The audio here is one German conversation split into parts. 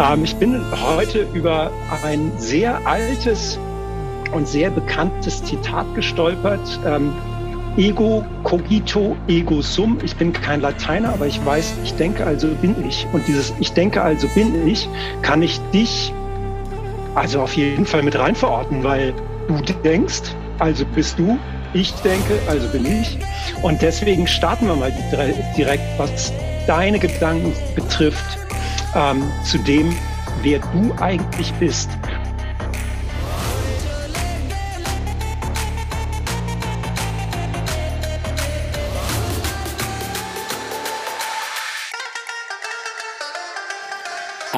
Ähm, ich bin heute über ein sehr altes und sehr bekanntes Zitat gestolpert. Ähm, Ego cogito, ego sum. Ich bin kein Lateiner, aber ich weiß, ich denke, also bin ich. Und dieses Ich denke, also bin ich, kann ich dich also auf jeden Fall mit rein verorten, weil du denkst, also bist du, ich denke, also bin ich. Und deswegen starten wir mal direkt, was deine Gedanken betrifft, ähm, zu dem, wer du eigentlich bist.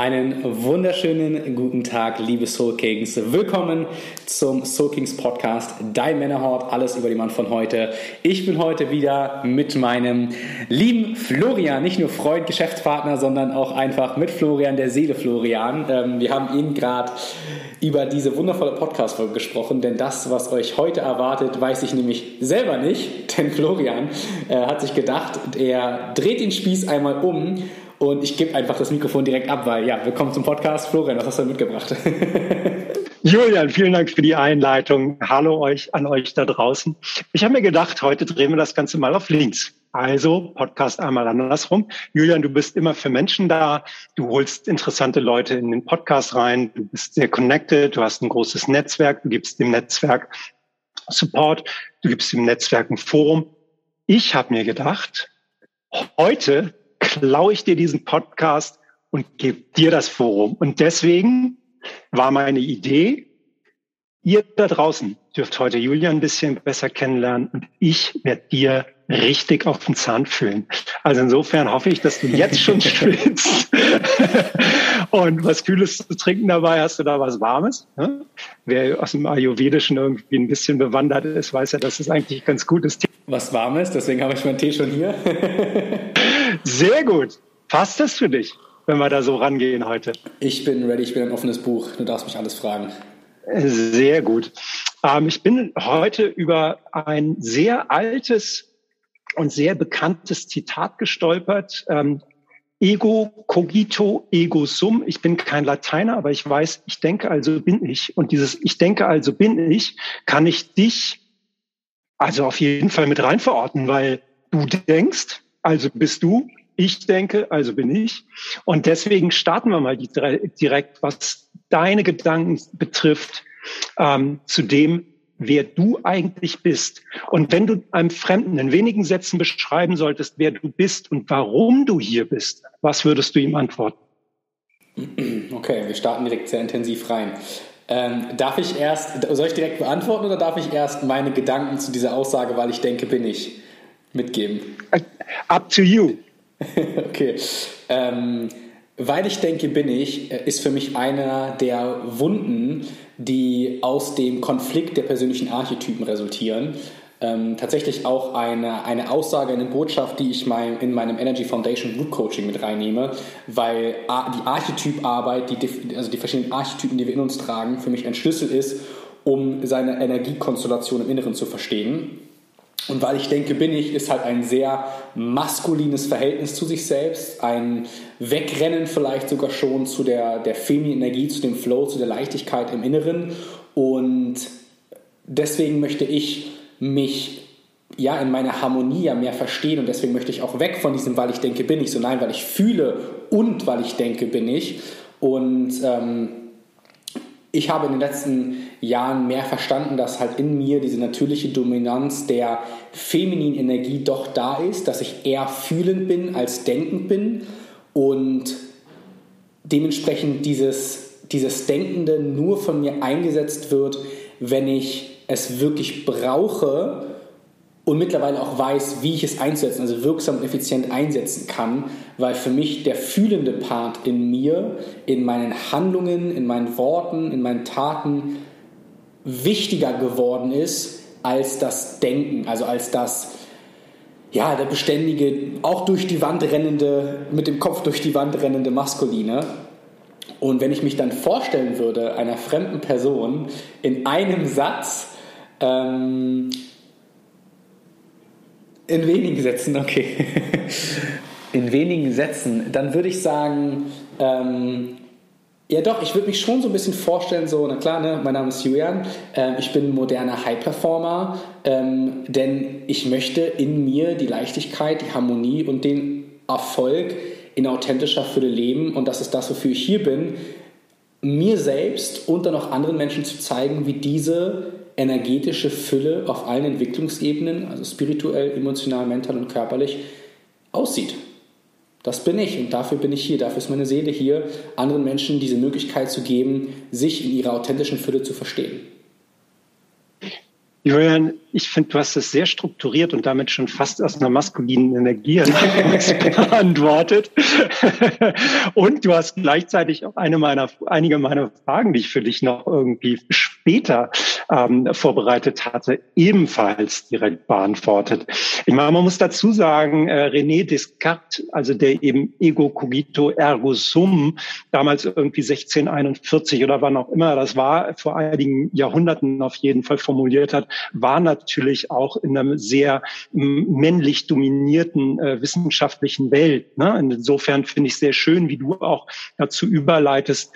Einen wunderschönen guten Tag, liebe Soul Kings. Willkommen zum Soul Kings Podcast, dein Männerhort, alles über den Mann von heute. Ich bin heute wieder mit meinem lieben Florian, nicht nur Freund, Geschäftspartner, sondern auch einfach mit Florian, der Seele Florian. Ähm, wir haben ihn gerade über diese wundervolle Podcast-Folge gesprochen, denn das, was euch heute erwartet, weiß ich nämlich selber nicht, denn Florian äh, hat sich gedacht, er dreht den Spieß einmal um und ich gebe einfach das Mikrofon direkt ab, weil ja, willkommen zum Podcast. Florian, was hast du mitgebracht? Julian, vielen Dank für die Einleitung. Hallo euch an euch da draußen. Ich habe mir gedacht, heute drehen wir das Ganze mal auf links. Also Podcast einmal andersrum. Julian, du bist immer für Menschen da. Du holst interessante Leute in den Podcast rein. Du bist sehr connected. Du hast ein großes Netzwerk. Du gibst dem Netzwerk Support. Du gibst dem Netzwerk ein Forum. Ich habe mir gedacht, heute klaue ich dir diesen Podcast und gebe dir das Forum. Und deswegen war meine Idee, ihr da draußen dürft heute Julian ein bisschen besser kennenlernen und ich werde dir richtig auf den Zahn fühlen. Also insofern hoffe ich, dass du jetzt schon schwitzt und was Kühles zu trinken dabei. Hast du da was Warmes? Wer aus dem Ayurvedischen irgendwie ein bisschen bewandert ist, weiß ja, dass es eigentlich ganz gut ist. Was Warmes, deswegen habe ich meinen Tee schon hier. Sehr gut. Passt das für dich, wenn wir da so rangehen heute? Ich bin ready, ich bin ein offenes Buch. Du darfst mich alles fragen. Sehr gut. Ähm, ich bin heute über ein sehr altes und sehr bekanntes Zitat gestolpert. Ähm, Ego cogito, ego sum. Ich bin kein Lateiner, aber ich weiß, ich denke, also bin ich. Und dieses Ich denke, also bin ich, kann ich dich also auf jeden Fall mit rein verorten, weil du denkst, also bist du, ich denke, also bin ich. Und deswegen starten wir mal direkt, was deine Gedanken betrifft, ähm, zu dem, wer du eigentlich bist. Und wenn du einem Fremden in wenigen Sätzen beschreiben solltest, wer du bist und warum du hier bist, was würdest du ihm antworten? Okay, wir starten direkt sehr intensiv rein. Ähm, darf ich erst, soll ich direkt beantworten oder darf ich erst meine Gedanken zu dieser Aussage, weil ich denke, bin ich, mitgeben? Up to you. okay. Ähm, weil ich denke, bin ich, äh, ist für mich einer der Wunden, die aus dem Konflikt der persönlichen Archetypen resultieren. Ähm, tatsächlich auch eine, eine Aussage, eine Botschaft, die ich mein, in meinem Energy Foundation Root Coaching mit reinnehme, weil die Archetyparbeit, die, also die verschiedenen Archetypen, die wir in uns tragen, für mich ein Schlüssel ist, um seine Energiekonstellation im Inneren zu verstehen. Und weil ich denke, bin ich, ist halt ein sehr maskulines Verhältnis zu sich selbst, ein Wegrennen vielleicht sogar schon zu der, der femininen Energie, zu dem Flow, zu der Leichtigkeit im Inneren. Und deswegen möchte ich mich ja in meiner Harmonie ja mehr verstehen und deswegen möchte ich auch weg von diesem, weil ich denke, bin ich, so nein, weil ich fühle und weil ich denke, bin ich. Und ähm, ich habe in den letzten Jahren mehr verstanden, dass halt in mir diese natürliche Dominanz der femininen Energie doch da ist, dass ich eher fühlend bin als denkend bin und dementsprechend dieses, dieses Denkende nur von mir eingesetzt wird, wenn ich es wirklich brauche und mittlerweile auch weiß, wie ich es einsetzen, also wirksam und effizient einsetzen kann, weil für mich der fühlende Part in mir, in meinen Handlungen, in meinen Worten, in meinen Taten wichtiger geworden ist als das Denken, also als das ja, der beständige, auch durch die Wand rennende, mit dem Kopf durch die Wand rennende Maskuline. Und wenn ich mich dann vorstellen würde, einer fremden Person in einem Satz, ähm, in wenigen Sätzen, okay. In wenigen Sätzen. Dann würde ich sagen, ähm, ja, doch, ich würde mich schon so ein bisschen vorstellen, so, na klar, ne, mein Name ist Julian, ähm, ich bin moderner High-Performer, ähm, denn ich möchte in mir die Leichtigkeit, die Harmonie und den Erfolg in authentischer Fülle leben und das ist das, wofür ich hier bin, mir selbst und dann auch anderen Menschen zu zeigen, wie diese energetische Fülle auf allen Entwicklungsebenen, also spirituell, emotional, mental und körperlich, aussieht. Das bin ich und dafür bin ich hier, dafür ist meine Seele hier, anderen Menschen diese Möglichkeit zu geben, sich in ihrer authentischen Fülle zu verstehen. Julian, ich finde, du hast es sehr strukturiert und damit schon fast aus einer maskulinen Energie beantwortet. und du hast gleichzeitig auch eine meiner, einige meiner Fragen, die ich für dich noch irgendwie später ähm, vorbereitet hatte, ebenfalls direkt beantwortet. Ich meine, man muss dazu sagen, äh, René Descartes, also der eben Ego cogito ergo sum, damals irgendwie 1641 oder wann auch immer das war, vor einigen Jahrhunderten auf jeden Fall formuliert hat, war natürlich auch in einer sehr männlich dominierten äh, wissenschaftlichen Welt. Ne? Insofern finde ich sehr schön, wie du auch dazu überleitest,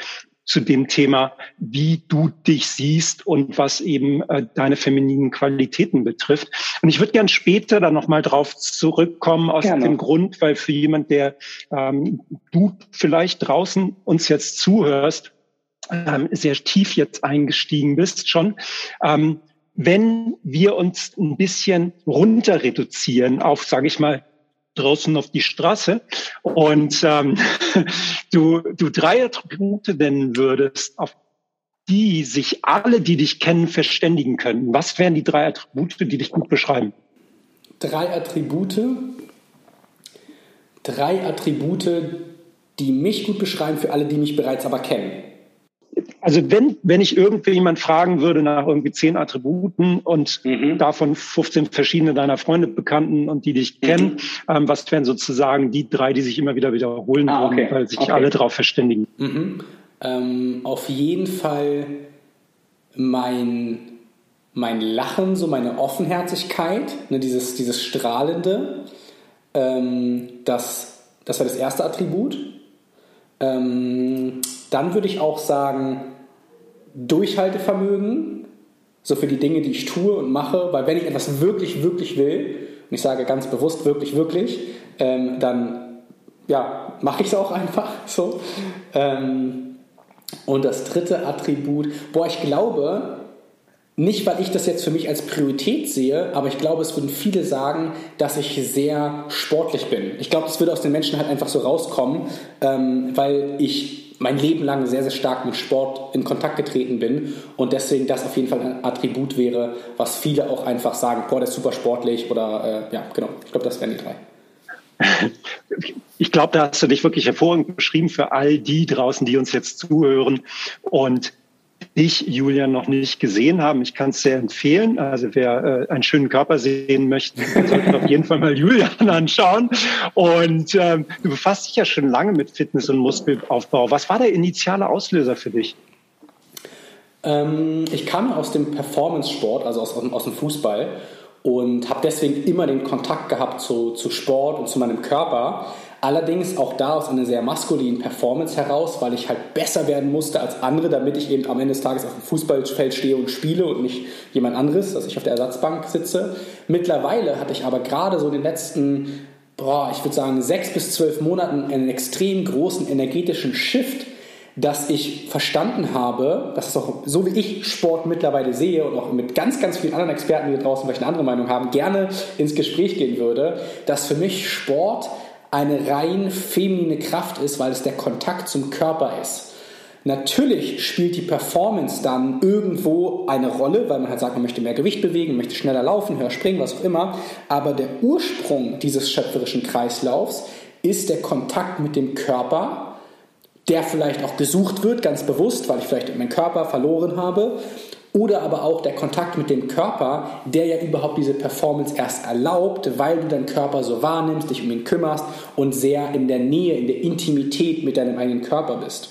zu dem Thema, wie du dich siehst und was eben äh, deine femininen Qualitäten betrifft. Und ich würde gern später dann nochmal drauf zurückkommen aus Gerne. dem Grund, weil für jemand, der ähm, du vielleicht draußen uns jetzt zuhörst, ähm, sehr tief jetzt eingestiegen bist schon, ähm, wenn wir uns ein bisschen runter reduzieren auf, sage ich mal, draußen auf die Straße und ähm, du, du drei Attribute nennen würdest, auf die sich alle, die dich kennen, verständigen können. Was wären die drei Attribute, die dich gut beschreiben? Drei Attribute, drei Attribute, die mich gut beschreiben für alle, die mich bereits aber kennen also wenn, wenn ich irgendwie jemand fragen würde nach irgendwie zehn Attributen und mhm. davon 15 verschiedene deiner Freunde, Bekannten und die dich mhm. kennen, ähm, was wären sozusagen die drei, die sich immer wieder wiederholen ah, würden, weil sich okay. alle darauf verständigen? Mhm. Ähm, auf jeden Fall mein, mein Lachen, so meine Offenherzigkeit, ne, dieses, dieses Strahlende, ähm, das, das war das erste Attribut. Ähm, dann würde ich auch sagen, Durchhaltevermögen, so für die Dinge, die ich tue und mache, weil wenn ich etwas wirklich, wirklich will, und ich sage ganz bewusst wirklich, wirklich, ähm, dann ja, mache ich es auch einfach so. Ähm, und das dritte Attribut, boah, ich glaube, nicht, weil ich das jetzt für mich als Priorität sehe, aber ich glaube, es würden viele sagen, dass ich sehr sportlich bin. Ich glaube, das würde aus den Menschen halt einfach so rauskommen, ähm, weil ich mein Leben lang sehr, sehr stark mit Sport in Kontakt getreten bin und deswegen das auf jeden Fall ein Attribut wäre, was viele auch einfach sagen, boah, der ist super sportlich oder äh, ja, genau. Ich glaube, das wären die drei. Ich glaube, da hast du dich wirklich hervorragend beschrieben für all die draußen, die uns jetzt zuhören und dich, Julian, noch nicht gesehen haben. Ich kann es sehr empfehlen. Also wer äh, einen schönen Körper sehen möchte, sollte auf jeden Fall mal Julian anschauen. Und ähm, du befasst dich ja schon lange mit Fitness und Muskelaufbau. Was war der initiale Auslöser für dich? Ähm, ich kam aus dem Performance-Sport, also aus, aus, aus dem Fußball und habe deswegen immer den Kontakt gehabt zu, zu Sport und zu meinem Körper Allerdings auch da aus einer sehr maskulinen Performance heraus, weil ich halt besser werden musste als andere, damit ich eben am Ende des Tages auf dem Fußballfeld stehe und spiele und nicht jemand anderes, dass ich auf der Ersatzbank sitze. Mittlerweile hatte ich aber gerade so in den letzten, boah, ich würde sagen, sechs bis zwölf Monaten einen extrem großen energetischen Shift, dass ich verstanden habe, dass es auch so wie ich Sport mittlerweile sehe und auch mit ganz, ganz vielen anderen Experten, die draußen vielleicht eine andere Meinung haben, gerne ins Gespräch gehen würde, dass für mich Sport eine rein feminine Kraft ist, weil es der Kontakt zum Körper ist. Natürlich spielt die Performance dann irgendwo eine Rolle, weil man halt sagt, man möchte mehr Gewicht bewegen, möchte schneller laufen, höher springen, was auch immer. Aber der Ursprung dieses schöpferischen Kreislaufs ist der Kontakt mit dem Körper, der vielleicht auch gesucht wird, ganz bewusst, weil ich vielleicht meinen Körper verloren habe oder aber auch der Kontakt mit dem Körper, der ja überhaupt diese Performance erst erlaubt, weil du deinen Körper so wahrnimmst, dich um ihn kümmerst und sehr in der Nähe, in der Intimität mit deinem eigenen Körper bist.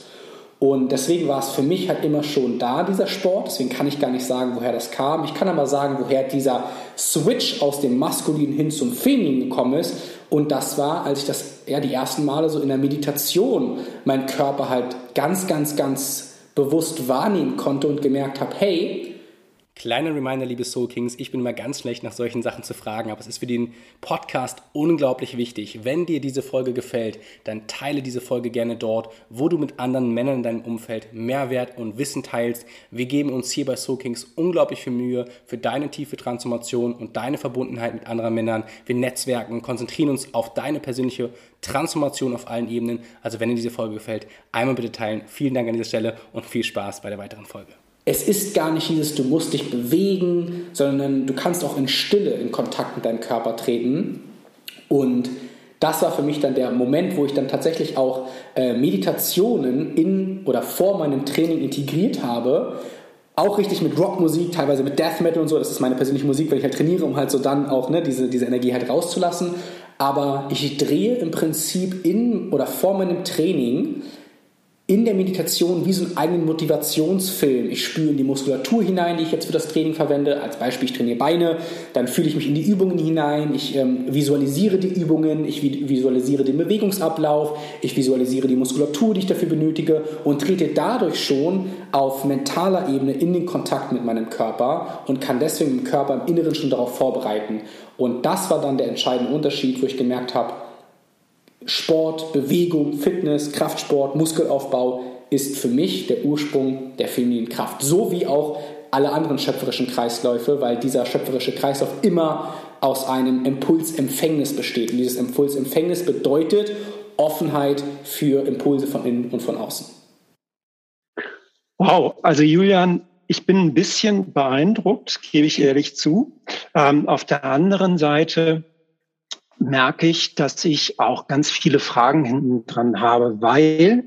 Und deswegen war es für mich halt immer schon da, dieser Sport. Deswegen kann ich gar nicht sagen, woher das kam. Ich kann aber sagen, woher dieser Switch aus dem Maskulinen hin zum Femininen gekommen ist. Und das war, als ich das ja die ersten Male so in der Meditation meinen Körper halt ganz, ganz, ganz bewusst wahrnehmen konnte und gemerkt habe, hey, Kleiner Reminder, liebe Soul Kings, ich bin immer ganz schlecht nach solchen Sachen zu fragen, aber es ist für den Podcast unglaublich wichtig. Wenn dir diese Folge gefällt, dann teile diese Folge gerne dort, wo du mit anderen Männern in deinem Umfeld Mehrwert und Wissen teilst. Wir geben uns hier bei Soul Kings unglaublich viel Mühe für deine tiefe Transformation und deine Verbundenheit mit anderen Männern. Wir netzwerken, konzentrieren uns auf deine persönliche Transformation auf allen Ebenen. Also wenn dir diese Folge gefällt, einmal bitte teilen. Vielen Dank an dieser Stelle und viel Spaß bei der weiteren Folge es ist gar nicht dieses, du musst dich bewegen, sondern du kannst auch in Stille in Kontakt mit deinem Körper treten. Und das war für mich dann der Moment, wo ich dann tatsächlich auch äh, Meditationen in oder vor meinem Training integriert habe. Auch richtig mit Rockmusik, teilweise mit Death Metal und so. Das ist meine persönliche Musik, wenn ich halt trainiere, um halt so dann auch ne, diese, diese Energie halt rauszulassen. Aber ich drehe im Prinzip in oder vor meinem Training in der Meditation wie so einen eigenen Motivationsfilm. Ich spüre in die Muskulatur hinein, die ich jetzt für das Training verwende. Als Beispiel, ich trainiere Beine, dann fühle ich mich in die Übungen hinein, ich ähm, visualisiere die Übungen, ich visualisiere den Bewegungsablauf, ich visualisiere die Muskulatur, die ich dafür benötige und trete dadurch schon auf mentaler Ebene in den Kontakt mit meinem Körper und kann deswegen den Körper im Inneren schon darauf vorbereiten. Und das war dann der entscheidende Unterschied, wo ich gemerkt habe, Sport, Bewegung, Fitness, Kraftsport, Muskelaufbau ist für mich der Ursprung der femininen Kraft. So wie auch alle anderen schöpferischen Kreisläufe, weil dieser schöpferische Kreislauf immer aus einem Impulsempfängnis besteht. Und dieses Impulsempfängnis bedeutet Offenheit für Impulse von innen und von außen. Wow, also Julian, ich bin ein bisschen beeindruckt, gebe ich ehrlich zu. Ähm, auf der anderen Seite merke ich, dass ich auch ganz viele Fragen hinten dran habe, weil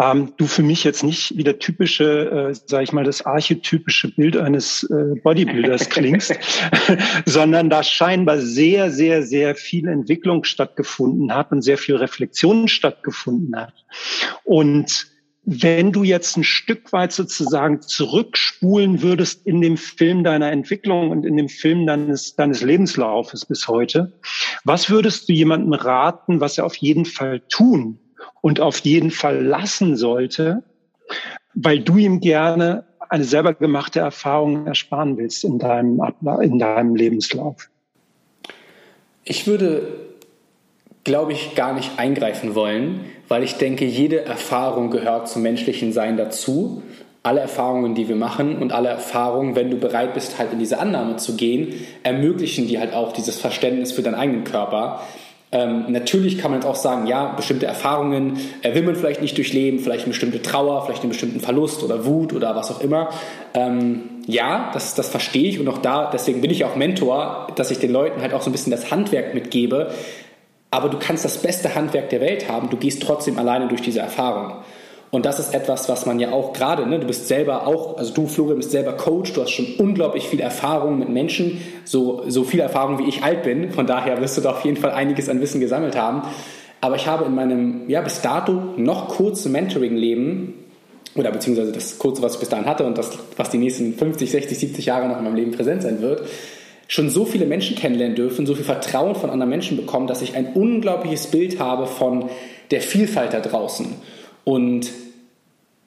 ähm, du für mich jetzt nicht wie der typische, äh, sage ich mal, das archetypische Bild eines äh, Bodybuilders klingst, sondern da scheinbar sehr, sehr, sehr viel Entwicklung stattgefunden hat und sehr viel Reflexion stattgefunden hat. Und wenn du jetzt ein Stück weit sozusagen zurückspulen würdest in dem Film deiner Entwicklung und in dem Film deines, deines Lebenslaufes bis heute, was würdest du jemandem raten, was er auf jeden Fall tun und auf jeden Fall lassen sollte, weil du ihm gerne eine selber gemachte Erfahrung ersparen willst in deinem, in deinem Lebenslauf? Ich würde glaube ich, gar nicht eingreifen wollen, weil ich denke, jede Erfahrung gehört zum menschlichen Sein dazu. Alle Erfahrungen, die wir machen und alle Erfahrungen, wenn du bereit bist, halt in diese Annahme zu gehen, ermöglichen dir halt auch dieses Verständnis für deinen eigenen Körper. Ähm, natürlich kann man jetzt auch sagen, ja, bestimmte Erfahrungen äh, will man vielleicht nicht durchleben, vielleicht eine bestimmte Trauer, vielleicht einen bestimmten Verlust oder Wut oder was auch immer. Ähm, ja, das, das verstehe ich und auch da, deswegen bin ich auch Mentor, dass ich den Leuten halt auch so ein bisschen das Handwerk mitgebe, aber du kannst das beste Handwerk der Welt haben, du gehst trotzdem alleine durch diese Erfahrung. Und das ist etwas, was man ja auch gerade, ne, du bist selber auch, also du, Florian, bist selber Coach, du hast schon unglaublich viel Erfahrung mit Menschen, so, so viel Erfahrung, wie ich alt bin. Von daher wirst du da auf jeden Fall einiges an Wissen gesammelt haben. Aber ich habe in meinem, ja, bis dato noch kurzen Mentoring-Leben, oder beziehungsweise das kurze, was ich bis dahin hatte und das, was die nächsten 50, 60, 70 Jahre noch in meinem Leben präsent sein wird, schon so viele Menschen kennenlernen dürfen, so viel Vertrauen von anderen Menschen bekommen, dass ich ein unglaubliches Bild habe von der Vielfalt da draußen. Und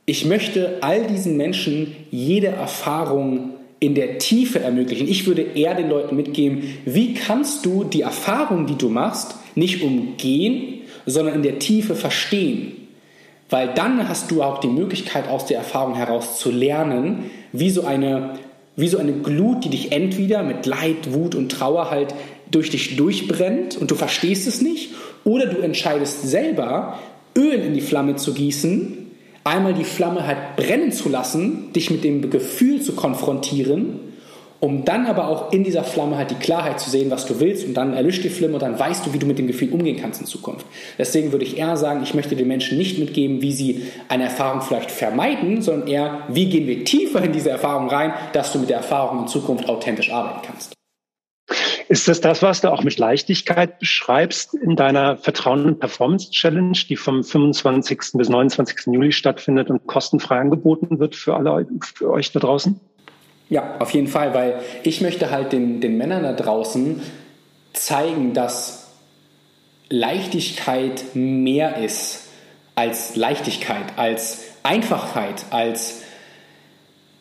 ich möchte all diesen Menschen jede Erfahrung in der Tiefe ermöglichen. Ich würde eher den Leuten mitgeben, wie kannst du die Erfahrung, die du machst, nicht umgehen, sondern in der Tiefe verstehen. Weil dann hast du auch die Möglichkeit, aus der Erfahrung heraus zu lernen, wie so eine wie so eine Glut, die dich entweder mit Leid, Wut und Trauer halt durch dich durchbrennt und du verstehst es nicht, oder du entscheidest selber, Öl in die Flamme zu gießen, einmal die Flamme halt brennen zu lassen, dich mit dem Gefühl zu konfrontieren um dann aber auch in dieser Flamme halt die Klarheit zu sehen, was du willst und dann erlischt die Flamme und dann weißt du, wie du mit dem Gefühl umgehen kannst in Zukunft. Deswegen würde ich eher sagen, ich möchte den Menschen nicht mitgeben, wie sie eine Erfahrung vielleicht vermeiden, sondern eher, wie gehen wir tiefer in diese Erfahrung rein, dass du mit der Erfahrung in Zukunft authentisch arbeiten kannst. Ist das das, was du auch mit Leichtigkeit beschreibst in deiner Vertrauen und Performance Challenge, die vom 25. bis 29. Juli stattfindet und kostenfrei angeboten wird für alle für euch da draußen? Ja, auf jeden Fall, weil ich möchte halt den, den Männern da draußen zeigen, dass Leichtigkeit mehr ist als Leichtigkeit, als Einfachheit, als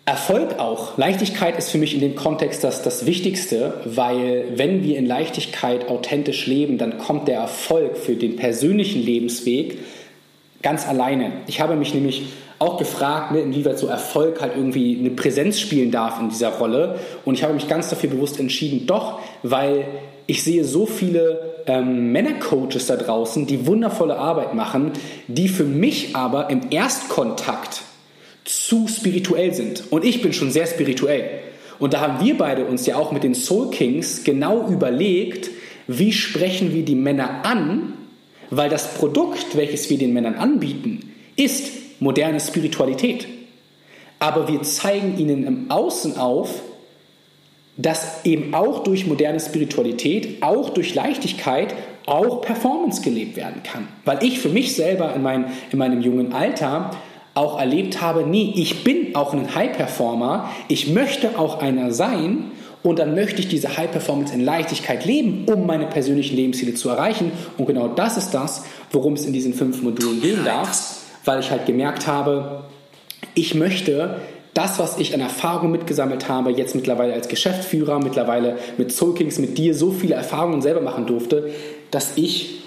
Erfolg auch. Leichtigkeit ist für mich in dem Kontext das, das Wichtigste, weil wenn wir in Leichtigkeit authentisch leben, dann kommt der Erfolg für den persönlichen Lebensweg ganz alleine. Ich habe mich nämlich auch gefragt, ne, inwieweit so Erfolg halt irgendwie eine Präsenz spielen darf in dieser Rolle. Und ich habe mich ganz dafür bewusst entschieden, doch, weil ich sehe so viele ähm, Männercoaches da draußen, die wundervolle Arbeit machen, die für mich aber im Erstkontakt zu spirituell sind. Und ich bin schon sehr spirituell. Und da haben wir beide uns ja auch mit den Soul Kings genau überlegt, wie sprechen wir die Männer an, weil das Produkt, welches wir den Männern anbieten, ist moderne Spiritualität. Aber wir zeigen ihnen im Außen auf, dass eben auch durch moderne Spiritualität, auch durch Leichtigkeit, auch Performance gelebt werden kann. Weil ich für mich selber in, mein, in meinem jungen Alter auch erlebt habe, nee, ich bin auch ein High-Performer, ich möchte auch einer sein und dann möchte ich diese High-Performance in Leichtigkeit leben, um meine persönlichen Lebensziele zu erreichen. Und genau das ist das, worum es in diesen fünf Modulen gehen darf, weil ich halt gemerkt habe, ich möchte das, was ich an Erfahrung mitgesammelt habe, jetzt mittlerweile als Geschäftsführer, mittlerweile mit Soul Kings, mit dir so viele Erfahrungen selber machen durfte, dass ich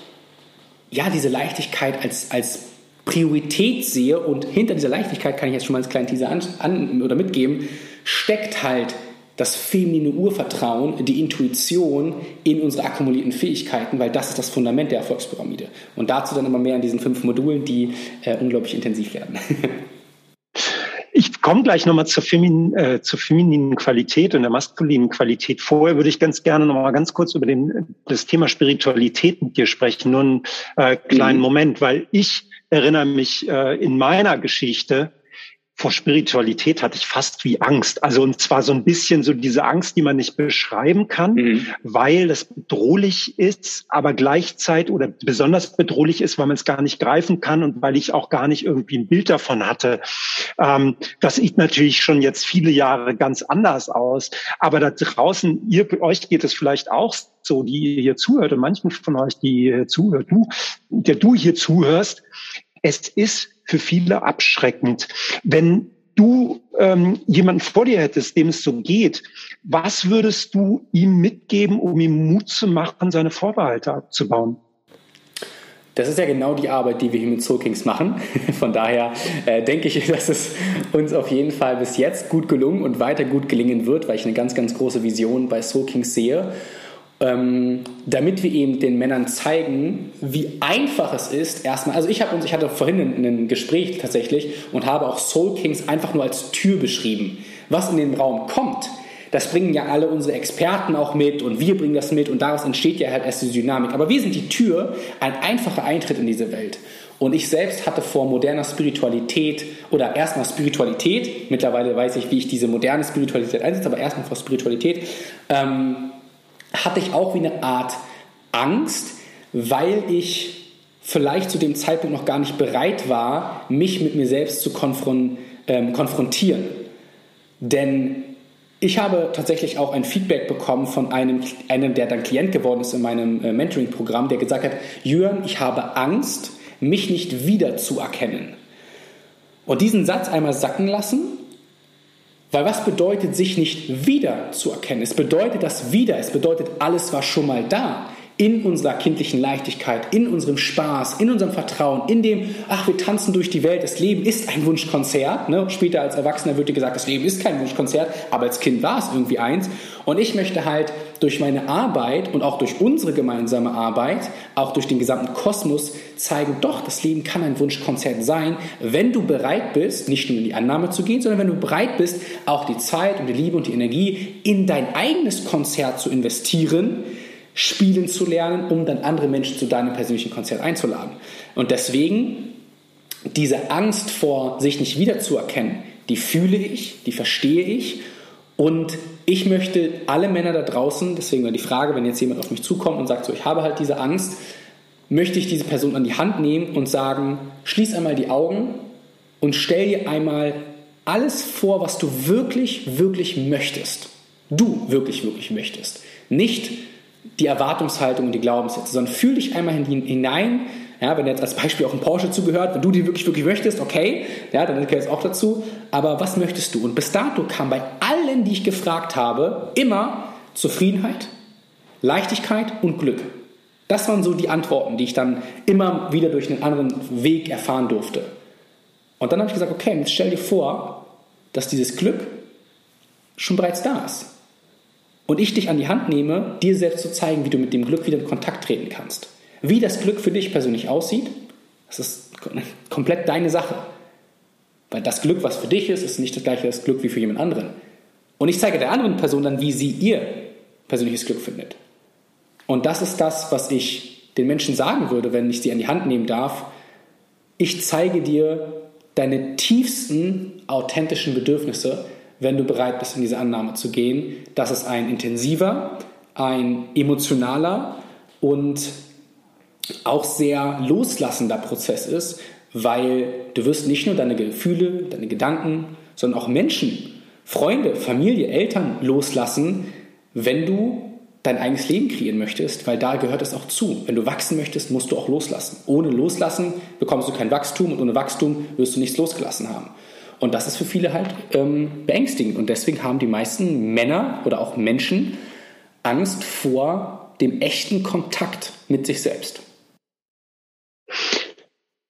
ja diese Leichtigkeit als, als Priorität sehe. Und hinter dieser Leichtigkeit kann ich jetzt schon mal als kleinen Teaser an, an oder mitgeben, steckt halt das feminine Urvertrauen, die Intuition in unsere akkumulierten Fähigkeiten, weil das ist das Fundament der Erfolgspyramide. Und dazu dann immer mehr in diesen fünf Modulen, die äh, unglaublich intensiv werden. Ich komme gleich nochmal zur, Femin, äh, zur femininen Qualität und der maskulinen Qualität. Vorher würde ich ganz gerne nochmal ganz kurz über den, das Thema Spiritualität mit dir sprechen. Nur einen äh, kleinen mhm. Moment, weil ich erinnere mich äh, in meiner Geschichte, vor Spiritualität hatte ich fast wie Angst. Also und zwar so ein bisschen so diese Angst, die man nicht beschreiben kann, mhm. weil es bedrohlich ist, aber gleichzeitig oder besonders bedrohlich ist, weil man es gar nicht greifen kann und weil ich auch gar nicht irgendwie ein Bild davon hatte. Ähm, das sieht natürlich schon jetzt viele Jahre ganz anders aus. Aber da draußen, ihr, euch geht es vielleicht auch so, die ihr hier zuhört und manchen von euch, die hier zuhört, du, der du hier zuhörst, es ist für viele abschreckend. Wenn du ähm, jemanden vor dir hättest, dem es so geht, was würdest du ihm mitgeben, um ihm Mut zu machen, seine Vorbehalte abzubauen? Das ist ja genau die Arbeit, die wir hier mit Soul machen. Von daher äh, denke ich, dass es uns auf jeden Fall bis jetzt gut gelungen und weiter gut gelingen wird, weil ich eine ganz, ganz große Vision bei Soul sehe ähm, damit wir eben den Männern zeigen, wie einfach es ist, erstmal, also ich uns, ich hatte vorhin ein, ein Gespräch tatsächlich und habe auch Soul Kings einfach nur als Tür beschrieben. Was in den Raum kommt, das bringen ja alle unsere Experten auch mit und wir bringen das mit und daraus entsteht ja halt erst die Dynamik. Aber wir sind die Tür, ein einfacher Eintritt in diese Welt. Und ich selbst hatte vor moderner Spiritualität oder erstmal Spiritualität, mittlerweile weiß ich, wie ich diese moderne Spiritualität einsetze, aber erstmal vor Spiritualität, ähm, hatte ich auch wie eine Art Angst, weil ich vielleicht zu dem Zeitpunkt noch gar nicht bereit war, mich mit mir selbst zu konfron ähm, konfrontieren. Denn ich habe tatsächlich auch ein Feedback bekommen von einem, einem der dann Klient geworden ist in meinem äh, Mentoring-Programm, der gesagt hat, Jürgen, ich habe Angst, mich nicht wiederzuerkennen. Und diesen Satz einmal sacken lassen weil was bedeutet, sich nicht wieder zu erkennen? Es bedeutet das wieder, es bedeutet, alles war schon mal da in unserer kindlichen Leichtigkeit, in unserem Spaß, in unserem Vertrauen, in dem, ach, wir tanzen durch die Welt, das Leben ist ein Wunschkonzert. Ne? Später als Erwachsener wird dir gesagt, das Leben ist kein Wunschkonzert, aber als Kind war es irgendwie eins. Und ich möchte halt durch meine Arbeit und auch durch unsere gemeinsame Arbeit, auch durch den gesamten Kosmos zeigen, doch, das Leben kann ein Wunschkonzert sein, wenn du bereit bist, nicht nur in die Annahme zu gehen, sondern wenn du bereit bist, auch die Zeit und die Liebe und die Energie in dein eigenes Konzert zu investieren, spielen zu lernen, um dann andere Menschen zu deinem persönlichen Konzert einzuladen. Und deswegen diese Angst vor, sich nicht wiederzuerkennen, die fühle ich, die verstehe ich Und ich möchte alle Männer da draußen, deswegen war die Frage, wenn jetzt jemand auf mich zukommt und sagt, so, ich habe halt diese Angst, möchte ich diese Person an die Hand nehmen und sagen, schließ einmal die Augen und stell dir einmal alles vor, was du wirklich, wirklich möchtest. Du wirklich, wirklich möchtest. Nicht die Erwartungshaltung und die Glaubenssätze, sondern fühl dich einmal hinein. Ja, wenn jetzt als Beispiel auch ein Porsche zugehört, wenn du die wirklich, wirklich möchtest, okay, ja, dann gehört es auch dazu. Aber was möchtest du? Und bis dato kam bei allen, die ich gefragt habe, immer Zufriedenheit, Leichtigkeit und Glück. Das waren so die Antworten, die ich dann immer wieder durch einen anderen Weg erfahren durfte. Und dann habe ich gesagt, okay, jetzt stell dir vor, dass dieses Glück schon bereits da ist. Und ich dich an die Hand nehme, dir selbst zu zeigen, wie du mit dem Glück wieder in Kontakt treten kannst. Wie das Glück für dich persönlich aussieht, das ist komplett deine Sache. Weil das Glück, was für dich ist, ist nicht das gleiche das Glück wie für jemand anderen. Und ich zeige der anderen Person dann, wie sie ihr persönliches Glück findet. Und das ist das, was ich den Menschen sagen würde, wenn ich sie an die Hand nehmen darf. Ich zeige dir deine tiefsten authentischen Bedürfnisse, wenn du bereit bist, in diese Annahme zu gehen, dass es ein intensiver, ein emotionaler und auch sehr loslassender Prozess ist, weil du wirst nicht nur deine Gefühle, deine Gedanken, sondern auch Menschen, Freunde, Familie, Eltern loslassen, wenn du dein eigenes Leben kreieren möchtest, weil da gehört es auch zu. Wenn du wachsen möchtest, musst du auch loslassen. Ohne Loslassen bekommst du kein Wachstum und ohne Wachstum wirst du nichts losgelassen haben. Und das ist für viele halt ähm, beängstigend. Und deswegen haben die meisten Männer oder auch Menschen Angst vor dem echten Kontakt mit sich selbst.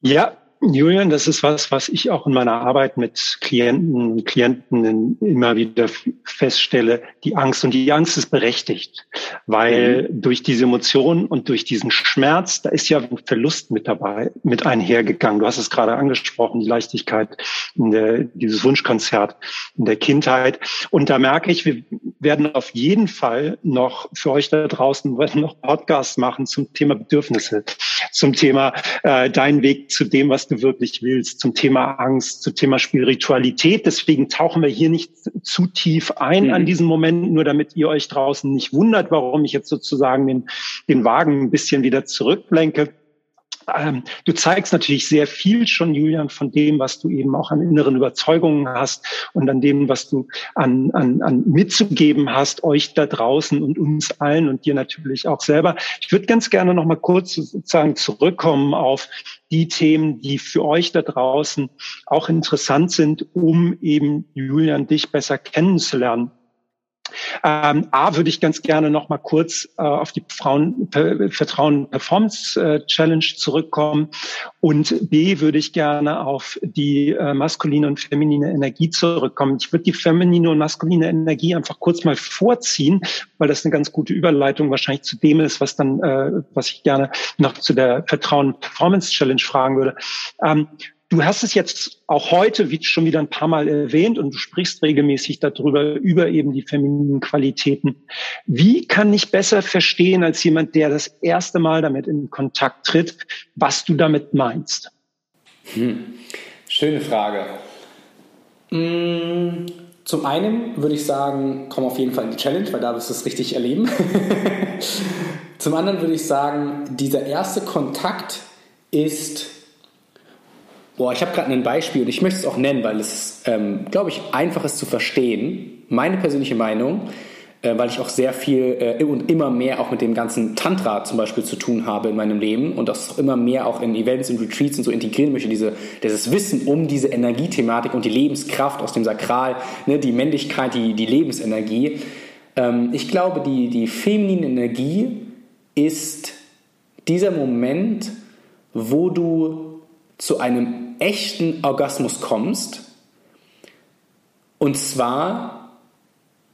Ja, Julian, das ist was, was ich auch in meiner Arbeit mit Klienten und Klienten immer wieder feststelle. Die Angst und die Angst ist berechtigt, weil mhm. durch diese Emotionen und durch diesen Schmerz, da ist ja ein Verlust mit dabei, mit einhergegangen. Du hast es gerade angesprochen, die Leichtigkeit, in der, dieses Wunschkonzert in der Kindheit. Und da merke ich, wir werden auf jeden Fall noch für euch da draußen noch Podcasts machen zum Thema Bedürfnisse, zum Thema äh, dein Weg zu dem, was du wirklich willst, zum Thema Angst, zum Thema Spiritualität. Deswegen tauchen wir hier nicht zu tief ein mhm. an diesen Moment, nur damit ihr euch draußen nicht wundert, warum ich jetzt sozusagen den, den Wagen ein bisschen wieder zurücklenke. Ähm, du zeigst natürlich sehr viel schon, Julian, von dem, was du eben auch an inneren Überzeugungen hast und an dem, was du an, an, an mitzugeben hast, euch da draußen und uns allen und dir natürlich auch selber. Ich würde ganz gerne noch mal kurz sozusagen zurückkommen auf die Themen, die für euch da draußen auch interessant sind, um eben Julian dich besser kennenzulernen. Ähm, A würde ich ganz gerne noch mal kurz äh, auf die Frauen Vertrauen Performance Challenge zurückkommen und B würde ich gerne auf die äh, maskuline und feminine Energie zurückkommen. Ich würde die feminine und maskuline Energie einfach kurz mal vorziehen, weil das eine ganz gute Überleitung wahrscheinlich zu dem ist, was dann äh, was ich gerne noch zu der Vertrauen Performance Challenge fragen würde. Ähm, Du hast es jetzt auch heute wie schon wieder ein paar Mal erwähnt und du sprichst regelmäßig darüber, über eben die femininen Qualitäten. Wie kann ich besser verstehen als jemand, der das erste Mal damit in Kontakt tritt, was du damit meinst? Hm. Schöne Frage. Hm, zum einen würde ich sagen, komm auf jeden Fall in die Challenge, weil da wirst du es richtig erleben. Zum anderen würde ich sagen, dieser erste Kontakt ist Boah, ich habe gerade ein Beispiel und ich möchte es auch nennen, weil es, ähm, glaube ich, einfach ist zu verstehen. Meine persönliche Meinung, äh, weil ich auch sehr viel äh, und immer mehr auch mit dem ganzen Tantra zum Beispiel zu tun habe in meinem Leben und das immer mehr auch in Events und Retreats und so integrieren möchte, diese, dieses Wissen um diese Energiethematik und die Lebenskraft aus dem Sakral, ne, die Männlichkeit, die, die Lebensenergie. Ähm, ich glaube, die, die feminine Energie ist dieser Moment, wo du zu einem echten Orgasmus kommst. Und zwar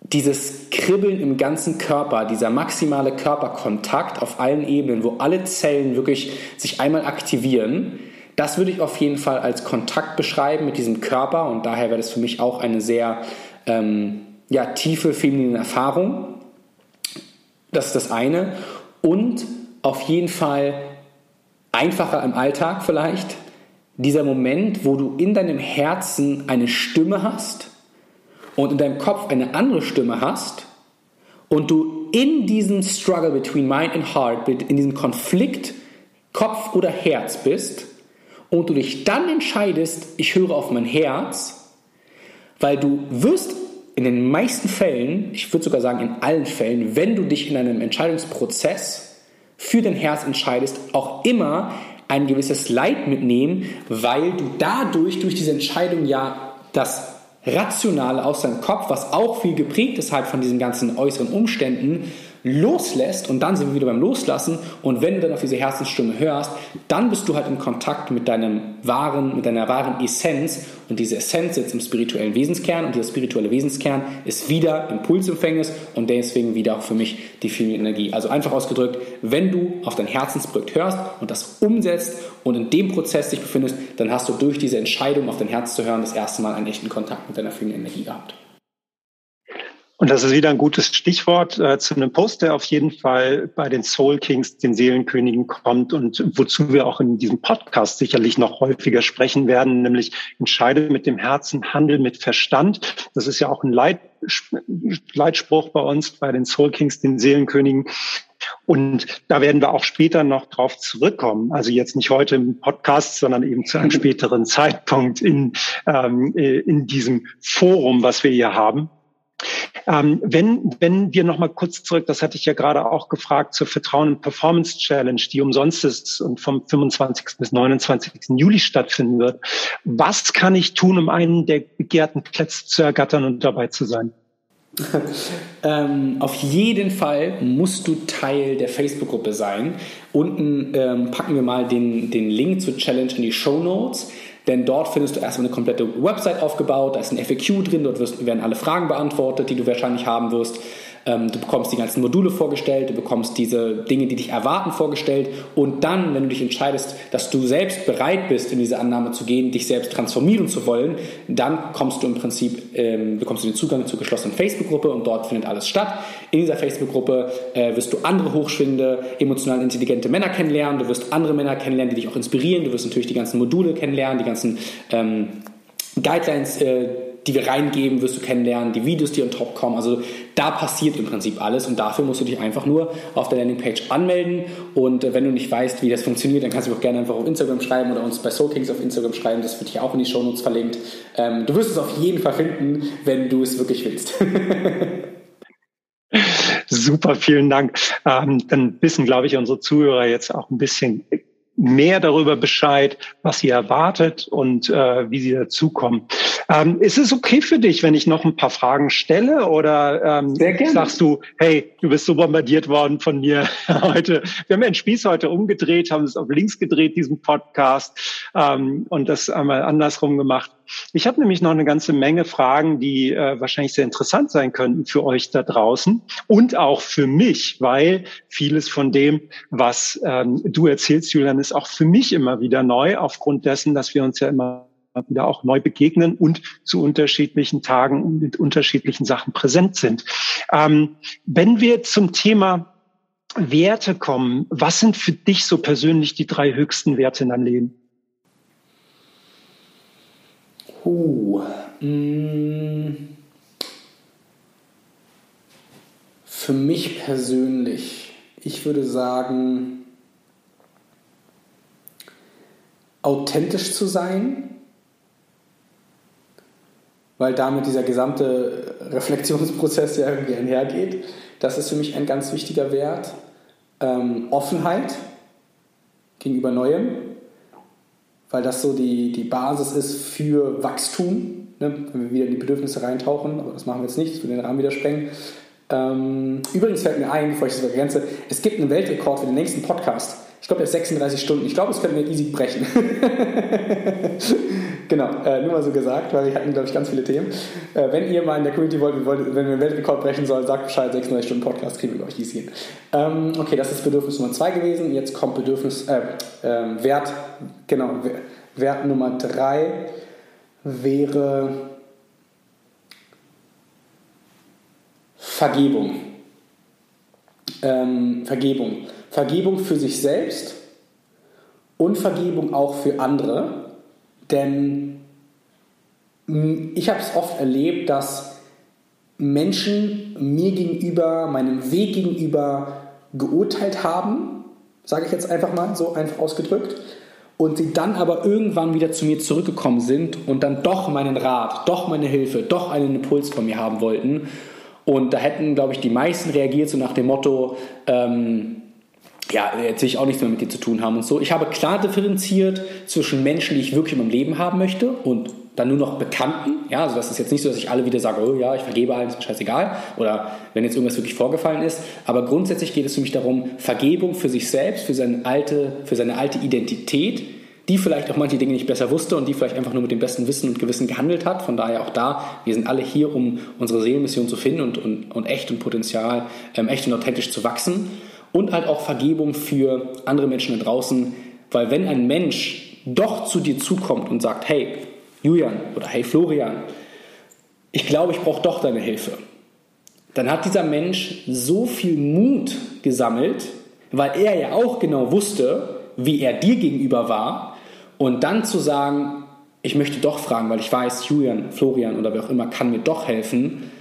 dieses Kribbeln im ganzen Körper, dieser maximale Körperkontakt auf allen Ebenen, wo alle Zellen wirklich sich einmal aktivieren, das würde ich auf jeden Fall als Kontakt beschreiben mit diesem Körper und daher wäre das für mich auch eine sehr ähm, ja, tiefe feminine Erfahrung. Das ist das eine. Und auf jeden Fall einfacher im Alltag vielleicht, dieser Moment, wo du in deinem Herzen eine Stimme hast und in deinem Kopf eine andere Stimme hast und du in diesem Struggle between Mind and Heart, in diesem Konflikt Kopf oder Herz bist und du dich dann entscheidest, ich höre auf mein Herz, weil du wirst in den meisten Fällen, ich würde sogar sagen in allen Fällen, wenn du dich in einem Entscheidungsprozess für dein Herz entscheidest, auch immer ein gewisses Leid mitnehmen, weil du dadurch, durch diese Entscheidung ja das Rationale aus deinem Kopf, was auch viel geprägt ist halt von diesen ganzen äußeren Umständen, loslässt und dann sind wir wieder beim Loslassen und wenn du dann auf diese Herzensstimme hörst, dann bist du halt in Kontakt mit deinem wahren, mit deiner wahren Essenz und diese Essenz sitzt im spirituellen Wesenskern und dieser spirituelle Wesenskern ist wieder Impulsempfängnis und deswegen wieder auch für mich die viel Energie. Also einfach ausgedrückt, wenn du auf dein Herzensprojekt hörst und das umsetzt und in dem Prozess dich befindest, dann hast du durch diese Entscheidung auf dein Herz zu hören das erste Mal einen echten Kontakt mit deiner vielen Energie gehabt. Und das ist wieder ein gutes Stichwort äh, zu einem Post, der auf jeden Fall bei den Soul Kings, den Seelenkönigen kommt und wozu wir auch in diesem Podcast sicherlich noch häufiger sprechen werden, nämlich entscheide mit dem Herzen, handel mit Verstand. Das ist ja auch ein Leit, Leitspruch bei uns, bei den Soul Kings, den Seelenkönigen. Und da werden wir auch später noch drauf zurückkommen. Also jetzt nicht heute im Podcast, sondern eben zu einem späteren Zeitpunkt in, ähm, äh, in diesem Forum, was wir hier haben. Ähm, wenn, wenn wir nochmal kurz zurück, das hatte ich ja gerade auch gefragt, zur Vertrauen und Performance Challenge, die umsonst ist und vom 25. bis 29. Juli stattfinden wird. Was kann ich tun, um einen der begehrten Plätze zu ergattern und dabei zu sein? ähm, auf jeden Fall musst du Teil der Facebook-Gruppe sein. Unten ähm, packen wir mal den, den Link zur Challenge in die Show Notes. Denn dort findest du erstmal eine komplette Website aufgebaut, da ist ein FAQ drin, dort werden alle Fragen beantwortet, die du wahrscheinlich haben wirst. Ähm, du bekommst die ganzen Module vorgestellt, du bekommst diese Dinge, die dich erwarten, vorgestellt. Und dann, wenn du dich entscheidest, dass du selbst bereit bist, in diese Annahme zu gehen, dich selbst transformieren zu wollen, dann kommst du im Prinzip, ähm, bekommst du den Zugang zur geschlossenen Facebook-Gruppe und dort findet alles statt. In dieser Facebook-Gruppe äh, wirst du andere hochschwingende, emotional intelligente Männer kennenlernen, du wirst andere Männer kennenlernen, die dich auch inspirieren, du wirst natürlich die ganzen Module kennenlernen, die ganzen ähm, Guidelines, äh, die wir reingeben, wirst du kennenlernen, die Videos, die on top kommen. Also da passiert im Prinzip alles und dafür musst du dich einfach nur auf der Landingpage anmelden und äh, wenn du nicht weißt, wie das funktioniert, dann kannst du auch gerne einfach auf Instagram schreiben oder uns bei SoulKings auf Instagram schreiben. Das wird hier auch in die Shownotes verlinkt. Ähm, du wirst es auf jeden Fall finden, wenn du es wirklich willst. Super, vielen Dank. Ähm, dann wissen, glaube ich, unsere Zuhörer jetzt auch ein bisschen mehr darüber Bescheid, was sie erwartet und äh, wie sie dazukommen. Ähm, ist es okay für dich, wenn ich noch ein paar Fragen stelle oder ähm, sagst du, hey, du bist so bombardiert worden von mir heute. Wir haben den Spieß heute umgedreht, haben es auf links gedreht, diesen Podcast ähm, und das einmal andersrum gemacht. Ich habe nämlich noch eine ganze Menge Fragen, die äh, wahrscheinlich sehr interessant sein könnten für euch da draußen und auch für mich, weil vieles von dem, was ähm, du erzählst, Julian, ist auch für mich immer wieder neu, aufgrund dessen, dass wir uns ja immer wieder auch neu begegnen und zu unterschiedlichen Tagen mit unterschiedlichen Sachen präsent sind. Ähm, wenn wir zum Thema Werte kommen, was sind für dich so persönlich die drei höchsten Werte in deinem Leben? Uh, für mich persönlich, ich würde sagen, authentisch zu sein, weil damit dieser gesamte Reflexionsprozess ja irgendwie einhergeht. Das ist für mich ein ganz wichtiger Wert. Ähm, Offenheit gegenüber Neuem, weil das so die, die Basis ist für Wachstum, ne? wenn wir wieder in die Bedürfnisse reintauchen, aber das machen wir jetzt nicht, das würde den Rahmen wieder sprengen. Ähm, übrigens fällt mir ein, bevor ich das ergänze, es gibt einen Weltrekord für den nächsten Podcast. Ich glaube, der ist 36 Stunden. Ich glaube, das könnten wir easy brechen. genau, äh, nur mal so gesagt, weil wir hatten, glaube ich, ganz viele Themen. Äh, wenn ihr mal in der Community wollt, wollt, wenn wir einen Weltrekord brechen sollen, sagt Bescheid, 36 Stunden Podcast kriegen wir, glaube ich, easy hin. Ähm, okay, das ist Bedürfnis Nummer 2 gewesen. Jetzt kommt Bedürfnis, äh, ähm, Wert, genau, Wert Nummer 3 wäre Vergebung. Ähm, Vergebung. Vergebung für sich selbst und Vergebung auch für andere. Denn ich habe es oft erlebt, dass Menschen mir gegenüber, meinem Weg gegenüber geurteilt haben, sage ich jetzt einfach mal so einfach ausgedrückt, und sie dann aber irgendwann wieder zu mir zurückgekommen sind und dann doch meinen Rat, doch meine Hilfe, doch einen Impuls von mir haben wollten. Und da hätten, glaube ich, die meisten reagiert so nach dem Motto, ähm, ja, jetzt ich auch nichts mehr mit dir zu tun haben und so. Ich habe klar differenziert zwischen Menschen, die ich wirklich in meinem Leben haben möchte und dann nur noch Bekannten. Ja, also das ist jetzt nicht so, dass ich alle wieder sage, oh ja, ich vergebe allen, ist mir scheißegal. Oder wenn jetzt irgendwas wirklich vorgefallen ist. Aber grundsätzlich geht es für mich darum, Vergebung für sich selbst, für seine alte, für seine alte Identität, die vielleicht auch manche Dinge nicht besser wusste und die vielleicht einfach nur mit dem besten Wissen und Gewissen gehandelt hat. Von daher auch da, wir sind alle hier, um unsere Seelenmission zu finden und, und, und echt und Potenzial, ähm, echt und authentisch zu wachsen und halt auch Vergebung für andere Menschen da draußen, weil wenn ein Mensch doch zu dir zukommt und sagt, hey Julian oder hey Florian, ich glaube, ich brauche doch deine Hilfe, dann hat dieser Mensch so viel Mut gesammelt, weil er ja auch genau wusste, wie er dir gegenüber war. Und dann zu sagen, ich möchte doch fragen, weil ich weiß, Julian, Florian oder wer auch immer kann mir doch helfen,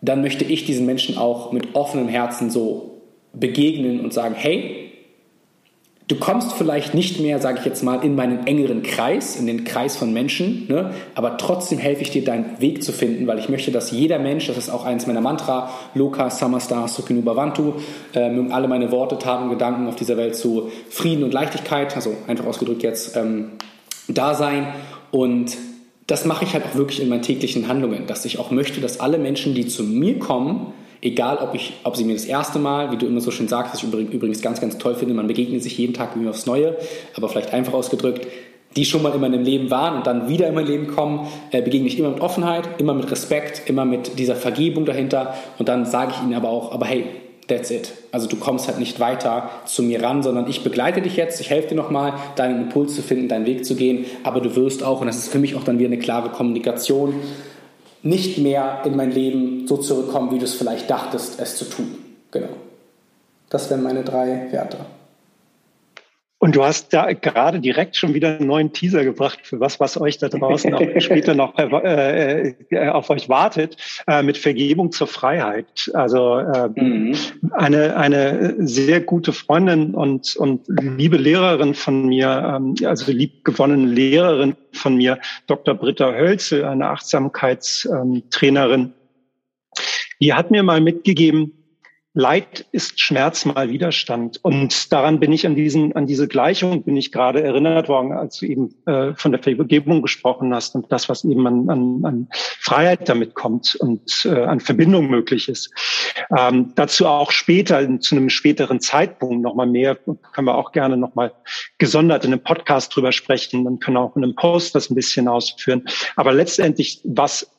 dann möchte ich diesen Menschen auch mit offenem Herzen so begegnen und sagen, hey, du kommst vielleicht nicht mehr, sage ich jetzt mal, in meinen engeren Kreis, in den Kreis von Menschen, ne? aber trotzdem helfe ich dir, deinen Weg zu finden, weil ich möchte, dass jeder Mensch, das ist auch eins meiner Mantra, Loka Samastar Sukinu Bhavantu, äh, mögen alle meine Worte, Taten, Gedanken auf dieser Welt zu Frieden und Leichtigkeit, also einfach ausgedrückt jetzt, ähm, da sein und das mache ich halt auch wirklich in meinen täglichen Handlungen, dass ich auch möchte, dass alle Menschen, die zu mir kommen, egal ob, ich, ob sie mir das erste Mal, wie du immer so schön sagst, was ich übrigens ganz, ganz toll finde, man begegnet sich jeden Tag irgendwie aufs Neue, aber vielleicht einfach ausgedrückt, die schon mal in meinem Leben waren und dann wieder in mein Leben kommen, äh, begegne ich immer mit Offenheit, immer mit Respekt, immer mit dieser Vergebung dahinter und dann sage ich ihnen aber auch, aber hey, that's it. Also du kommst halt nicht weiter zu mir ran, sondern ich begleite dich jetzt, ich helfe dir nochmal, deinen Impuls zu finden, deinen Weg zu gehen, aber du wirst auch, und das ist für mich auch dann wieder eine klare Kommunikation, nicht mehr in mein Leben so zurückkommen, wie du es vielleicht dachtest, es zu tun. Genau. Das wären meine drei Werte. Und du hast da gerade direkt schon wieder einen neuen Teaser gebracht für was, was euch da draußen auch später noch äh, äh, auf euch wartet, äh, mit Vergebung zur Freiheit. Also äh, mhm. eine, eine sehr gute Freundin und, und liebe Lehrerin von mir, ähm, also liebgewonnene Lehrerin von mir, Dr. Britta Hölzel, eine Achtsamkeitstrainerin, die hat mir mal mitgegeben, Leid ist Schmerz mal Widerstand. Und daran bin ich an diesen, an diese Gleichung bin ich gerade erinnert worden, als du eben äh, von der Vergebung gesprochen hast und das, was eben an, an, an Freiheit damit kommt und äh, an Verbindung möglich ist. Ähm, dazu auch später, zu einem späteren Zeitpunkt nochmal mehr, können wir auch gerne nochmal gesondert in einem Podcast drüber sprechen. Man kann auch in einem Post das ein bisschen ausführen. Aber letztendlich, was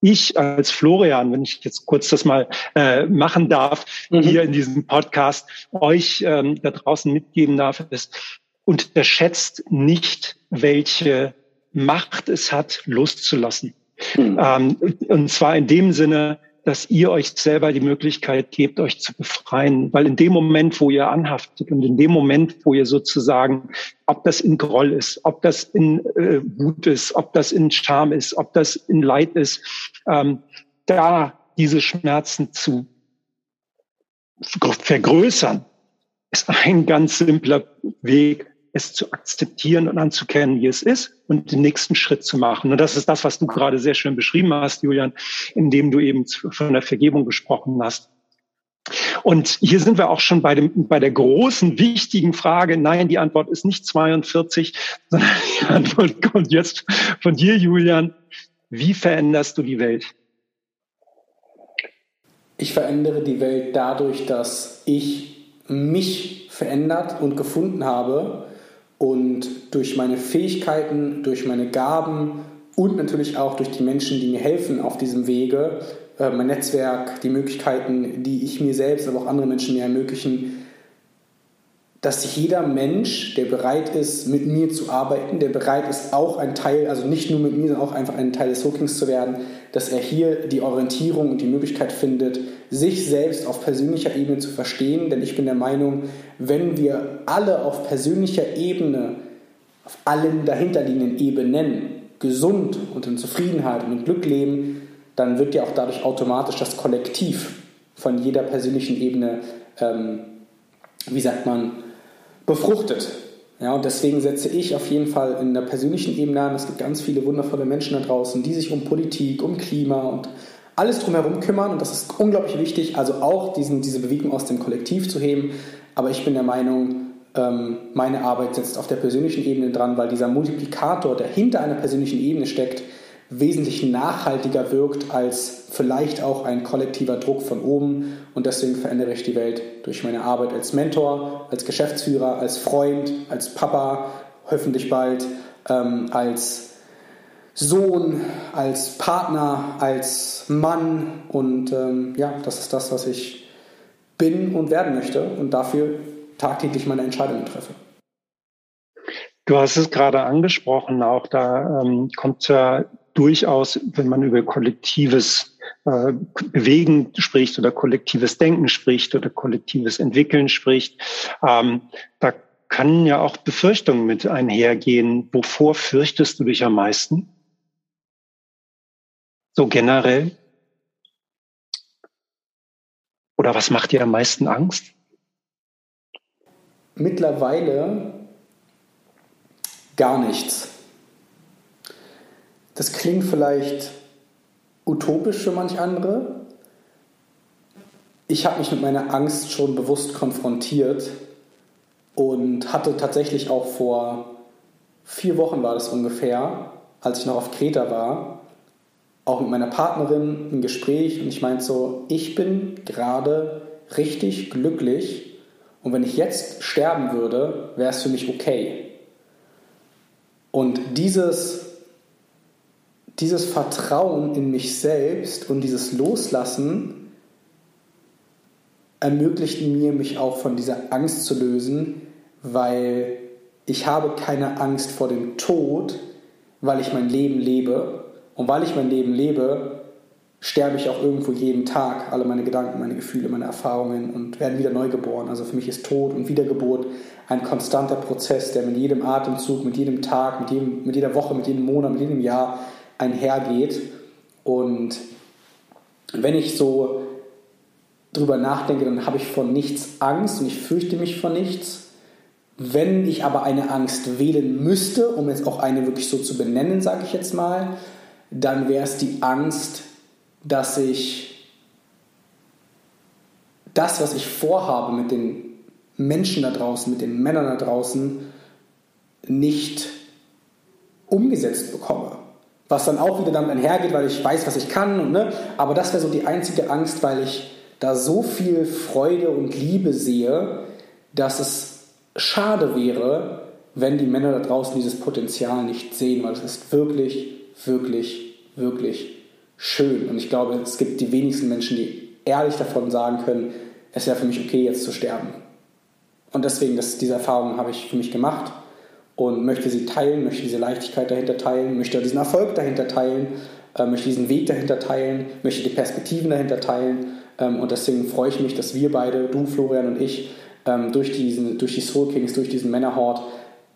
ich als Florian, wenn ich jetzt kurz das mal äh, machen darf, mhm. hier in diesem Podcast euch ähm, da draußen mitgeben darf, ist, unterschätzt nicht, welche Macht es hat, loszulassen. Mhm. Ähm, und zwar in dem Sinne, dass ihr euch selber die Möglichkeit gebt, euch zu befreien. Weil in dem Moment, wo ihr anhaftet und in dem Moment, wo ihr sozusagen, ob das in Groll ist, ob das in äh, Wut ist, ob das in Scham ist, ob das in Leid ist, ähm, da diese Schmerzen zu vergrößern, ist ein ganz simpler Weg, es zu akzeptieren und anzukennen, wie es ist und den nächsten Schritt zu machen. Und das ist das, was du gerade sehr schön beschrieben hast, Julian, indem du eben von der Vergebung gesprochen hast. Und hier sind wir auch schon bei, dem, bei der großen, wichtigen Frage. Nein, die Antwort ist nicht 42, sondern die Antwort kommt jetzt von dir, Julian. Wie veränderst du die Welt? Ich verändere die Welt dadurch, dass ich mich verändert und gefunden habe und durch meine Fähigkeiten, durch meine Gaben und natürlich auch durch die Menschen, die mir helfen auf diesem Wege, äh, mein Netzwerk, die Möglichkeiten, die ich mir selbst, aber auch andere Menschen mir ermöglichen, dass jeder Mensch, der bereit ist, mit mir zu arbeiten, der bereit ist, auch ein Teil, also nicht nur mit mir, sondern auch einfach ein Teil des Hookings zu werden, dass er hier die Orientierung und die Möglichkeit findet, sich selbst auf persönlicher Ebene zu verstehen. Denn ich bin der Meinung, wenn wir alle auf persönlicher Ebene, auf allen dahinterliegenden Ebenen gesund und in Zufriedenheit und in Glück leben, dann wird ja auch dadurch automatisch das Kollektiv von jeder persönlichen Ebene, ähm, wie sagt man, befruchtet. Ja, und deswegen setze ich auf jeden Fall in der persönlichen Ebene an. Es gibt ganz viele wundervolle Menschen da draußen, die sich um Politik, um Klima und alles drumherum kümmern. Und das ist unglaublich wichtig, also auch diesen, diese Bewegung aus dem Kollektiv zu heben. Aber ich bin der Meinung, ähm, meine Arbeit setzt auf der persönlichen Ebene dran, weil dieser Multiplikator, der hinter einer persönlichen Ebene steckt, wesentlich nachhaltiger wirkt als vielleicht auch ein kollektiver Druck von oben. Und deswegen verändere ich die Welt durch meine Arbeit als Mentor, als Geschäftsführer, als Freund, als Papa, hoffentlich bald, ähm, als Sohn, als Partner, als Mann. Und ähm, ja, das ist das, was ich bin und werden möchte und dafür tagtäglich meine Entscheidungen treffe. Du hast es gerade angesprochen, auch da ähm, kommt ja durchaus, wenn man über kollektives äh, Bewegen spricht oder kollektives Denken spricht oder kollektives Entwickeln spricht, ähm, da können ja auch Befürchtungen mit einhergehen. Wovor fürchtest du dich am meisten? So generell? Oder was macht dir am meisten Angst? Mittlerweile gar nichts. Das klingt vielleicht utopisch für manch andere. Ich habe mich mit meiner Angst schon bewusst konfrontiert und hatte tatsächlich auch vor vier Wochen war das ungefähr, als ich noch auf Kreta war, auch mit meiner Partnerin ein Gespräch und ich meinte so, ich bin gerade richtig glücklich und wenn ich jetzt sterben würde, wäre es für mich okay. Und dieses dieses Vertrauen in mich selbst und dieses Loslassen ermöglicht mir, mich auch von dieser Angst zu lösen, weil ich habe keine Angst vor dem Tod, weil ich mein Leben lebe. Und weil ich mein Leben lebe, sterbe ich auch irgendwo jeden Tag. Alle meine Gedanken, meine Gefühle, meine Erfahrungen und werden wieder neu geboren. Also für mich ist Tod und Wiedergeburt ein konstanter Prozess, der mit jedem Atemzug, mit jedem Tag, mit, jedem, mit jeder Woche, mit jedem Monat, mit jedem Jahr einhergeht. Und wenn ich so drüber nachdenke, dann habe ich vor nichts Angst und ich fürchte mich vor nichts. Wenn ich aber eine Angst wählen müsste, um jetzt auch eine wirklich so zu benennen, sage ich jetzt mal, dann wäre es die Angst, dass ich das, was ich vorhabe mit den Menschen da draußen, mit den Männern da draußen, nicht umgesetzt bekomme was dann auch wieder damit einhergeht, weil ich weiß, was ich kann. Und, ne? Aber das wäre so die einzige Angst, weil ich da so viel Freude und Liebe sehe, dass es schade wäre, wenn die Männer da draußen dieses Potenzial nicht sehen, weil es ist wirklich, wirklich, wirklich schön. Und ich glaube, es gibt die wenigsten Menschen, die ehrlich davon sagen können, es wäre für mich okay, jetzt zu sterben. Und deswegen, das, diese Erfahrung habe ich für mich gemacht und möchte sie teilen, möchte diese Leichtigkeit dahinter teilen, möchte diesen Erfolg dahinter teilen, äh, möchte diesen Weg dahinter teilen, möchte die Perspektiven dahinter teilen. Ähm, und deswegen freue ich mich, dass wir beide, du, Florian und ich, ähm, durch, diesen, durch die Soul Kings, durch diesen Männerhort,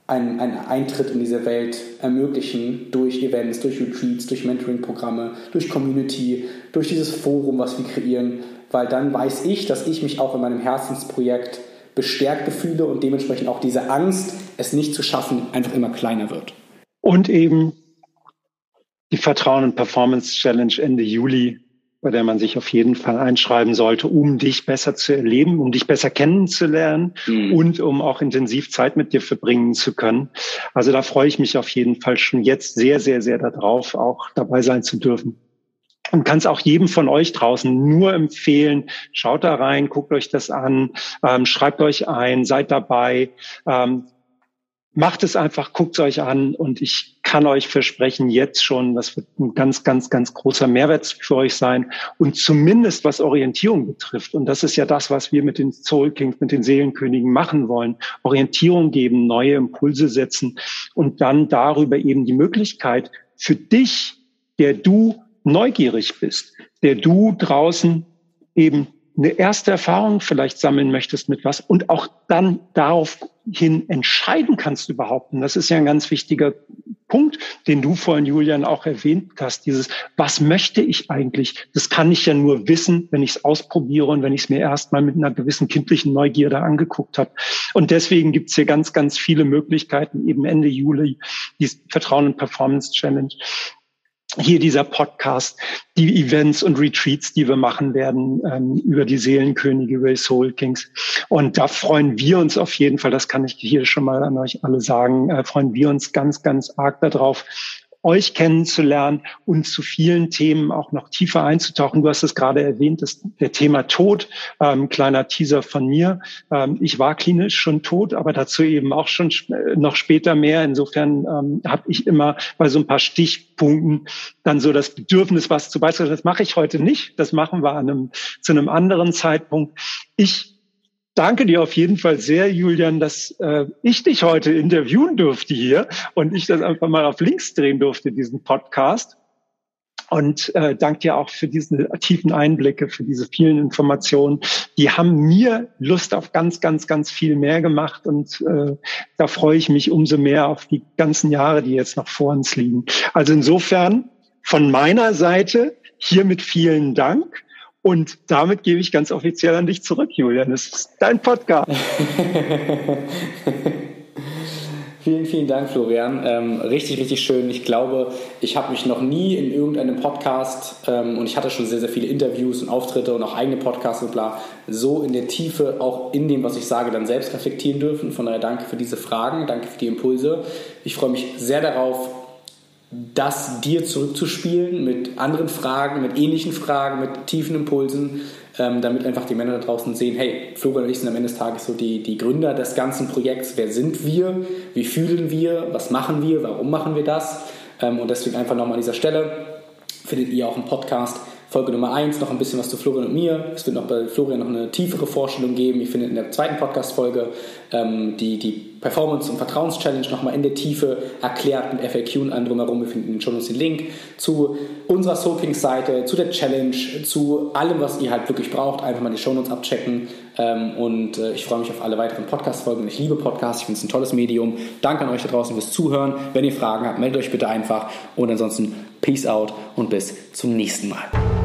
einen, einen Eintritt in diese Welt ermöglichen durch Events, durch Retreats, durch Mentoring-Programme, durch Community, durch dieses Forum, was wir kreieren, weil dann weiß ich, dass ich mich auch in meinem Herzensprojekt bestärkt fühle und dementsprechend auch diese Angst, es nicht zu schaffen, einfach immer kleiner wird. Und eben die Vertrauen und Performance Challenge Ende Juli, bei der man sich auf jeden Fall einschreiben sollte, um dich besser zu erleben, um dich besser kennenzulernen mhm. und um auch intensiv Zeit mit dir verbringen zu können. Also da freue ich mich auf jeden Fall schon jetzt sehr, sehr, sehr darauf, auch dabei sein zu dürfen und kann es auch jedem von euch draußen nur empfehlen. Schaut da rein, guckt euch das an, ähm, schreibt euch ein, seid dabei. Ähm, macht es einfach, guckt es euch an und ich kann euch versprechen, jetzt schon, das wird ein ganz, ganz, ganz großer Mehrwert für euch sein. Und zumindest was Orientierung betrifft, und das ist ja das, was wir mit den Soul Kings, mit den Seelenkönigen machen wollen, Orientierung geben, neue Impulse setzen und dann darüber eben die Möglichkeit für dich, der du neugierig bist, der du draußen eben eine erste Erfahrung vielleicht sammeln möchtest mit was und auch dann darauf hin entscheiden kannst überhaupt. Und das ist ja ein ganz wichtiger Punkt, den du vorhin, Julian, auch erwähnt hast, dieses, was möchte ich eigentlich? Das kann ich ja nur wissen, wenn ich es ausprobiere und wenn ich es mir erstmal mit einer gewissen kindlichen Neugierde angeguckt habe. Und deswegen gibt es hier ganz, ganz viele Möglichkeiten, eben Ende Juli, die Vertrauen und Performance Challenge hier dieser Podcast, die Events und Retreats, die wir machen werden ähm, über die Seelenkönige, über die Soul Kings. Und da freuen wir uns auf jeden Fall, das kann ich hier schon mal an euch alle sagen, äh, freuen wir uns ganz, ganz arg darauf, euch kennenzulernen und zu vielen Themen auch noch tiefer einzutauchen. Du hast es gerade erwähnt, das, der Thema Tod, ähm, kleiner Teaser von mir. Ähm, ich war klinisch schon tot, aber dazu eben auch schon noch später mehr. Insofern ähm, habe ich immer bei so ein paar Stichpunkten dann so das Bedürfnis, was zu beitragen. Das mache ich heute nicht. Das machen wir an einem, zu einem anderen Zeitpunkt. Ich danke dir auf jeden Fall sehr, Julian, dass äh, ich dich heute interviewen durfte hier und ich das einfach mal auf links drehen durfte, diesen Podcast. Und äh, danke dir auch für diese tiefen Einblicke, für diese vielen Informationen. Die haben mir Lust auf ganz, ganz, ganz viel mehr gemacht. Und äh, da freue ich mich umso mehr auf die ganzen Jahre, die jetzt noch vor uns liegen. Also insofern von meiner Seite hiermit vielen Dank. Und damit gebe ich ganz offiziell an dich zurück, Julian. Es ist dein Podcast. vielen, vielen Dank, Florian. Ähm, richtig, richtig schön. Ich glaube, ich habe mich noch nie in irgendeinem Podcast ähm, und ich hatte schon sehr, sehr viele Interviews und Auftritte und auch eigene Podcasts und bla, so in der Tiefe auch in dem, was ich sage, dann selbst reflektieren dürfen. Von daher danke für diese Fragen, danke für die Impulse. Ich freue mich sehr darauf, das dir zurückzuspielen mit anderen Fragen, mit ähnlichen Fragen, mit tiefen Impulsen, ähm, damit einfach die Männer da draußen sehen, hey, Florian und ich sind am Ende des Tages so die, die Gründer des ganzen Projekts. Wer sind wir? Wie fühlen wir? Was machen wir? Warum machen wir das? Ähm, und deswegen einfach nochmal an dieser Stelle findet ihr auch einen Podcast Folge Nummer 1 noch ein bisschen was zu Florian und mir. Es wird noch bei Florian noch eine tiefere Vorstellung geben. Ich finde in der zweiten Podcast-Folge ähm, die, die Performance- und Vertrauens-Challenge nochmal in der Tiefe erklärt mit FAQ und allem drumherum. Wir finden in den Show den Link zu unserer Soaking-Seite, zu der Challenge, zu allem, was ihr halt wirklich braucht. Einfach mal die Show Notes abchecken. Ähm, und äh, ich freue mich auf alle weiteren Podcast-Folgen. Ich liebe Podcasts, ich finde es ein tolles Medium. Danke an euch da draußen fürs Zuhören. Wenn ihr Fragen habt, meldet euch bitte einfach. Und ansonsten Peace out und bis zum nächsten Mal.